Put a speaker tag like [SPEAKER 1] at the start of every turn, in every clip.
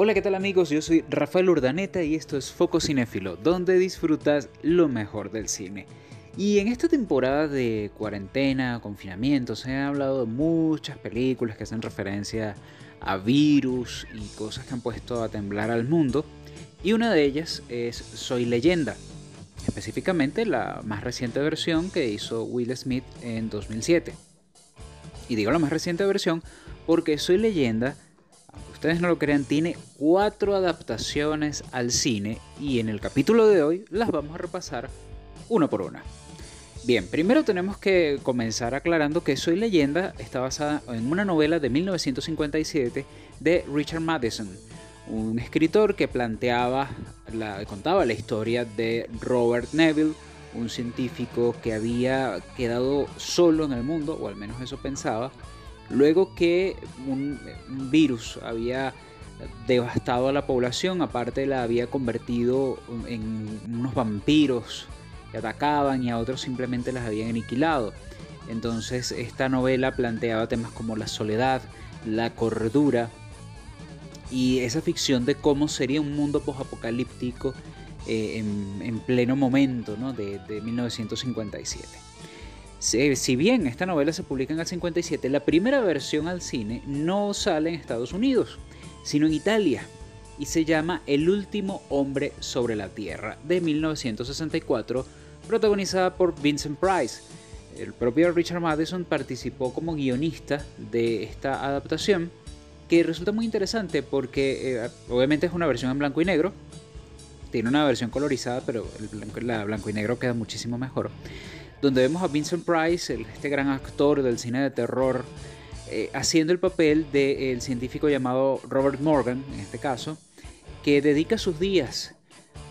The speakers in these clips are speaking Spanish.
[SPEAKER 1] Hola, ¿qué tal amigos? Yo soy Rafael Urdaneta y esto es Foco Cinéfilo, donde disfrutas lo mejor del cine. Y en esta temporada de cuarentena, confinamiento, se ha hablado de muchas películas que hacen referencia a virus y cosas que han puesto a temblar al mundo. Y una de ellas es Soy leyenda, específicamente la más reciente versión que hizo Will Smith en 2007. Y digo la más reciente versión porque Soy leyenda ustedes no lo crean, tiene cuatro adaptaciones al cine y en el capítulo de hoy las vamos a repasar una por una. Bien, primero tenemos que comenzar aclarando que Soy leyenda está basada en una novela de 1957 de Richard Madison, un escritor que planteaba, la, contaba la historia de Robert Neville, un científico que había quedado solo en el mundo, o al menos eso pensaba, Luego que un, virus había devastado a la población, aparte la había convertido en unos vampiros que atacaban y a otros simplemente las habían aniquilado. Entonces esta novela planteaba temas como la soledad, la cordura y esa ficción de cómo sería un mundo posapocalíptico eh, en, pleno momento de, de 1957. Si bien esta novela se publica en el 57, la primera versión al cine no sale en Estados Unidos, sino en Italia, y se llama El último hombre sobre la Tierra, de 1964, protagonizada por Vincent Price. El propio Richard Madison participó como guionista de esta adaptación, que resulta muy interesante porque eh, obviamente es una versión en blanco y negro, tiene una versión colorizada, pero el la blanco y negro queda muchísimo mejor donde vemos a Vincent Price, este gran actor del cine de terror, eh, haciendo el papel del científico llamado Robert Morgan, en este caso, que dedica sus días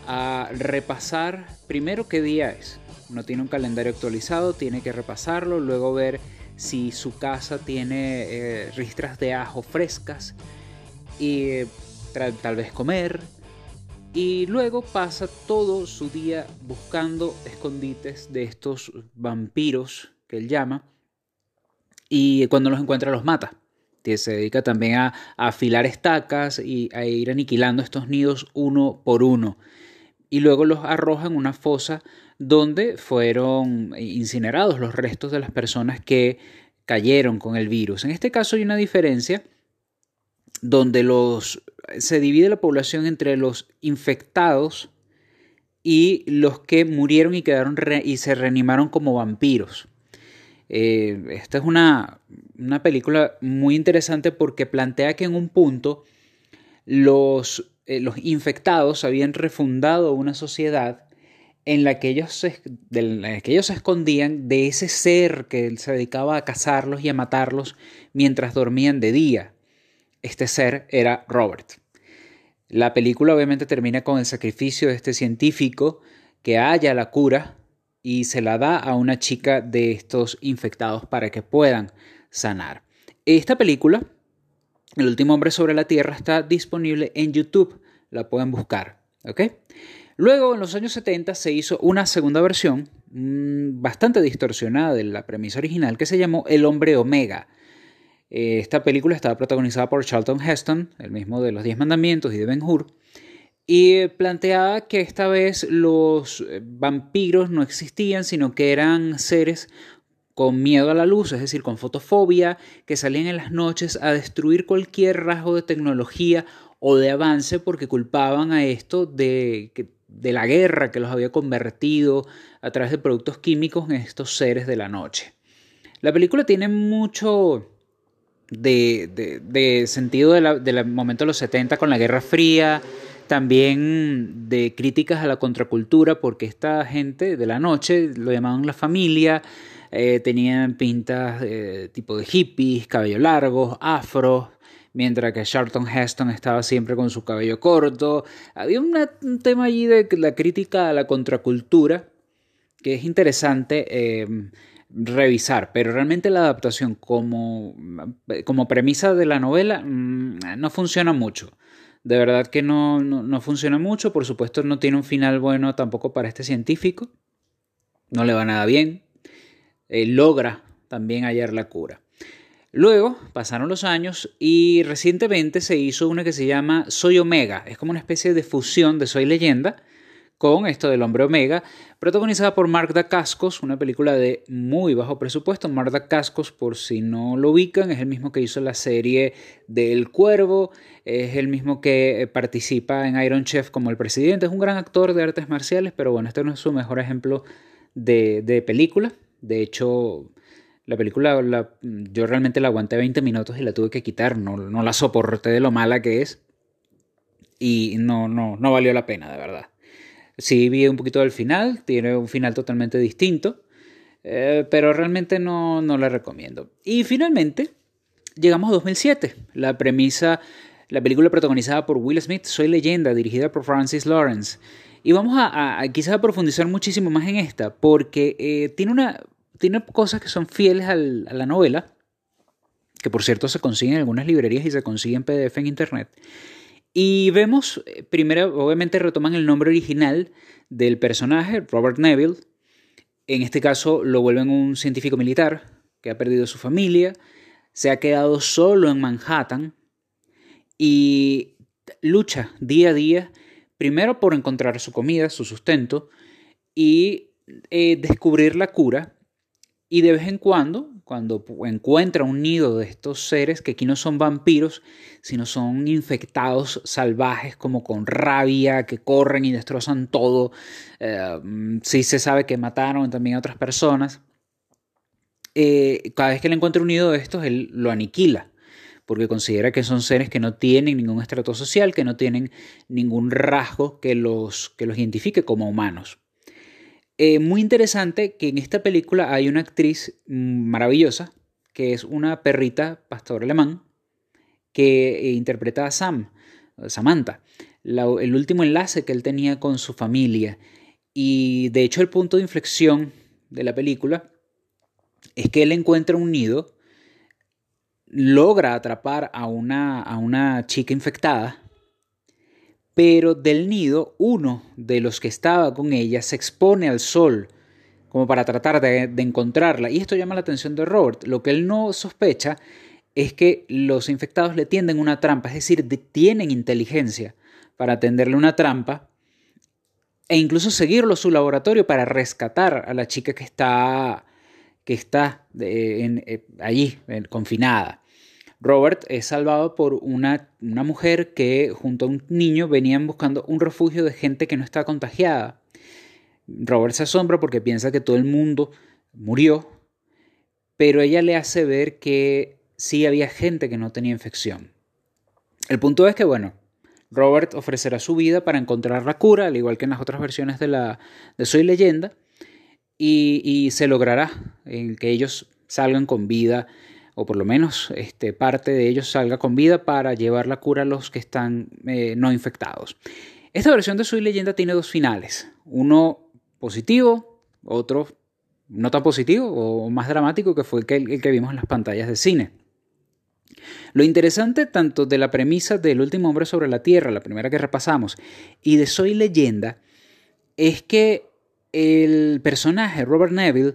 [SPEAKER 1] a repasar primero qué día es. No tiene un calendario actualizado, tiene que repasarlo, luego ver si su casa tiene eh, ristras de ajo frescas y eh, tal vez comer, y luego pasa todo su día buscando escondites de estos vampiros que él llama. Y cuando los encuentra los mata. Se dedica también a, afilar estacas y a ir aniquilando estos nidos uno por uno. Y luego los arroja en una fosa donde fueron incinerados los restos de las personas que cayeron con el virus. En este caso hay una diferencia donde los, se divide la población entre los infectados y los que murieron y, quedaron y se reanimaron como vampiros. Eh, esta es una, una, película muy interesante porque plantea que en un punto los, eh, los infectados habían refundado una sociedad en la, que ellos la que ellos se escondían de ese ser que se dedicaba a cazarlos y a matarlos mientras dormían de día este ser era Robert. La película obviamente termina con el sacrificio de este científico que halla la cura y se la da a una chica de estos infectados para que puedan sanar. Esta película, El último hombre sobre la Tierra, está disponible en YouTube. La pueden buscar. ¿ok? Luego, en los años 70, se hizo una segunda versión mm, bastante distorsionada de la premisa original que se llamó El hombre Omega esta película estaba protagonizada por Charlton Heston, el mismo de los Diez Mandamientos y de Ben Hur, y planteaba que esta vez los eh, vampiros no existían, sino que eran seres con miedo a la luz, es decir, con fotofobia, que salían en las noches a destruir cualquier rasgo de tecnología o de avance porque culpaban a esto de, de la guerra que los había convertido a través de productos químicos en estos seres de la noche. La película tiene mucho de, sentido del momento de los 70 con la Guerra Fría, también de críticas a la contracultura, porque esta gente de la noche lo llamaban la familia, eh, tenían pintas tipo de hippies, cabello largo, afro, mientras que Charlton Heston estaba siempre con su cabello corto. Había un tema allí de la crítica a la contracultura que es interesante. Eh, revisar, pero realmente la adaptación como, como premisa de la novela mm, no funciona mucho. De verdad que no, no, funciona mucho, por supuesto no tiene un final bueno tampoco para este científico, no le va nada bien, eh, logra también hallar la cura. Luego pasaron los años y recientemente se hizo una que se llama Soy Omega. Es como una especie de fusión de Soy Leyenda con esto del hombre Omega, protagonizada por Mark Dacascos, una película de muy bajo presupuesto. Mark Dacascos, por si no lo ubican, es el mismo que hizo la serie del Cuervo, es el mismo que eh, participa en Iron Chef como el presidente. Es un gran actor de artes marciales, pero bueno, este no es su mejor ejemplo de, de película. De hecho, la película, yo realmente la aguanté 20 minutos y la tuve que quitar, no, no la soporté de lo mala que es. Y no, no, no valió la pena, de verdad. Sí vi un poquito del final, tiene un final totalmente distinto, eh, pero realmente no, no la recomiendo. Y finalmente, llegamos a 2007. La premisa, la película protagonizada por Will Smith, Soy leyenda, dirigida por Francis Lawrence. Y vamos a, quizás profundizar muchísimo más en esta, porque eh, tiene una tiene cosas que son fieles a la novela, que por cierto se consiguen en algunas librerías y se consiguen PDF en internet. Y vemos, eh, primero, obviamente retoman el nombre original del personaje, Robert Neville. En este caso lo vuelven un científico militar que ha perdido su familia, se ha quedado solo en Manhattan y lucha día a día, primero por encontrar su comida, su sustento, y eh, descubrir la cura y de vez en cuando, cuando encuentra un nido de estos seres, que aquí no son vampiros, sino son infectados salvajes, como con rabia, que corren y destrozan todo, eh, sí se sabe que mataron también a otras personas, eh, cada vez que le encuentra un nido de estos, él lo aniquila porque considera que son seres que no tienen ningún estrato social, que no tienen ningún rasgo que los, que los identifique como humanos. Eh, muy interesante que en esta película hay una actriz maravillosa, que es una perrita pastor alemán, que eh, interpreta a Sam, Samantha, el último enlace que él tenía con su familia. Y de hecho el punto de inflexión de la película es que él encuentra un nido, logra atrapar a una, a una chica infectada, pero del nido uno de los que estaba con ella se expone al sol como para tratar de, encontrarla. Y esto llama la atención de Robert. Lo que él no sospecha es que los infectados le tienden una trampa, es decir, tienen inteligencia para tenderle una trampa e incluso seguirlo a su laboratorio para rescatar a la chica que está, que está eh, allí, confinada. Robert es salvado por una, una mujer que junto a un niño venían buscando un refugio de gente que no está contagiada. Robert se asombra porque piensa que todo el mundo murió, pero ella le hace ver que sí había gente que no tenía infección. El punto es que, bueno, Robert ofrecerá su vida para encontrar la cura, al igual que en las otras versiones de, la, de Soy leyenda, y, y se logrará en que ellos salgan con vida o por lo menos este, parte de ellos salga con vida para llevar la cura a los que están eh, no infectados. Esta versión de Soy Leyenda tiene dos finales, uno positivo, otro no tan positivo o más dramático que fue el que, el que vimos en las pantallas de cine. Lo interesante tanto de la premisa del último hombre sobre la Tierra, la primera que repasamos, y de Soy leyenda, es que el personaje Robert Neville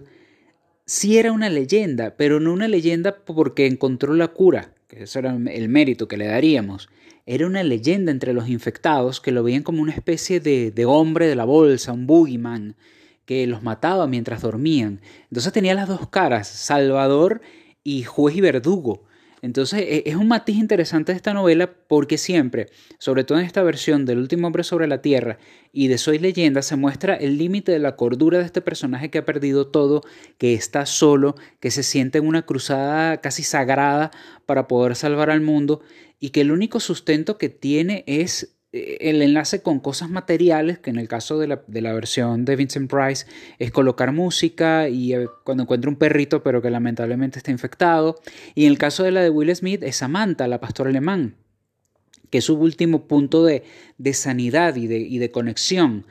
[SPEAKER 1] sí era una leyenda, pero no una leyenda porque encontró la cura, que eso era el mérito que le daríamos. Era una leyenda entre los infectados que lo veían como una especie de, de hombre de la bolsa, un boogeyman, que los mataba mientras dormían. Entonces tenía las dos caras, salvador y juez y verdugo. Entonces e, es un matiz interesante de esta novela porque siempre, sobre todo en esta versión del último hombre sobre la tierra y de Soy leyenda, se muestra el límite de la cordura de este personaje que ha perdido todo, que está solo, que se siente en una cruzada casi sagrada para poder salvar al mundo y que el único sustento que tiene es el enlace con cosas materiales, que en el caso de la, versión de Vincent Price es colocar música y eh, cuando encuentra un perrito pero que lamentablemente está infectado. Y en el caso de la de Will Smith es Samantha, la pastora alemán, que es su último punto de, sanidad y de, y de conexión.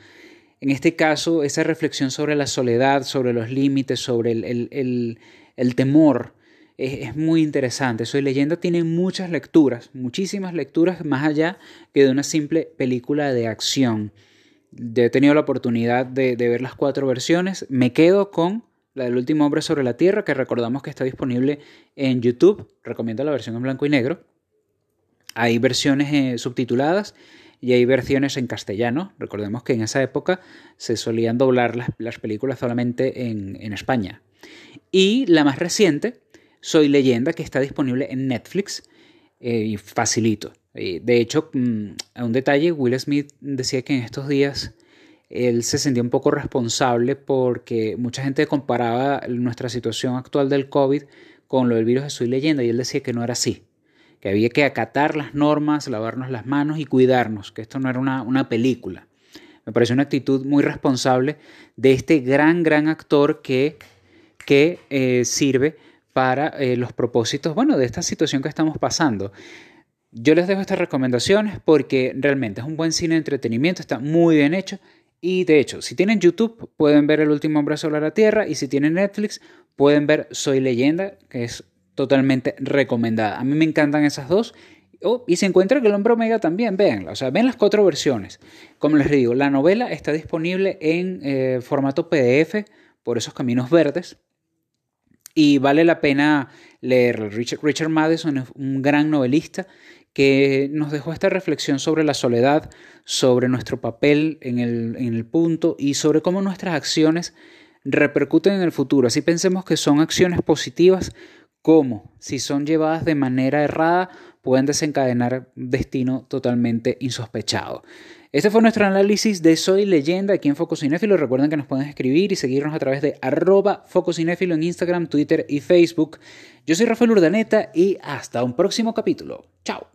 [SPEAKER 1] En este caso, esa reflexión sobre la soledad, sobre los límites, sobre el, el temor es, muy interesante. Soy leyenda tiene muchas lecturas, muchísimas lecturas más allá que de una simple película de acción. He tenido la oportunidad de, ver las cuatro versiones. Me quedo con la del último hombre sobre la Tierra, que recordamos que está disponible en YouTube. Recomiendo la versión en blanco y negro. Hay versiones eh, subtituladas y hay versiones en castellano. Recordemos que en esa época se solían doblar las, películas solamente en, España. Y la más reciente, Soy leyenda, que está disponible en Netflix eh, y facilito. de hecho, mm, un detalle, Will Smith decía que en estos días él se sentía un poco responsable porque mucha gente comparaba nuestra situación actual del COVID con lo del virus de Soy leyenda y él decía que no era así, que había que acatar las normas, lavarnos las manos y cuidarnos, que esto no era una, película. Me parece una actitud muy responsable de este gran, gran actor que, que eh, sirve para eh, los propósitos, bueno, de esta situación que estamos pasando. Yo les dejo estas recomendaciones porque realmente es un buen cine de entretenimiento, está muy bien hecho y de hecho, si tienen YouTube, pueden ver El último hombre sobre la Tierra. Y si tienen Netflix, pueden ver Soy leyenda, que es totalmente recomendada. A mí me encantan esas dos. Y si encuentran que el hombre omega también, véanla. O sea, ven las cuatro versiones. Como les digo, la novela está disponible en eh, formato PDF por esos caminos verdes. Y vale la pena leerlo. Richard, Richard Madison es un gran novelista que nos dejó esta reflexión sobre la soledad, sobre nuestro papel en el, punto y sobre cómo nuestras acciones repercuten en el futuro. Así pensemos que son acciones positivas, como si son llevadas de manera errada pueden desencadenar destino totalmente insospechado. Este fue nuestro análisis de Soy Leyenda aquí en Foco Cinéfilo. Recuerden que nos pueden escribir y seguirnos a través de arroba Foco Cinéfilo en Instagram, Twitter y Facebook. Yo soy Rafael Urdaneta y hasta un próximo capítulo. Chao.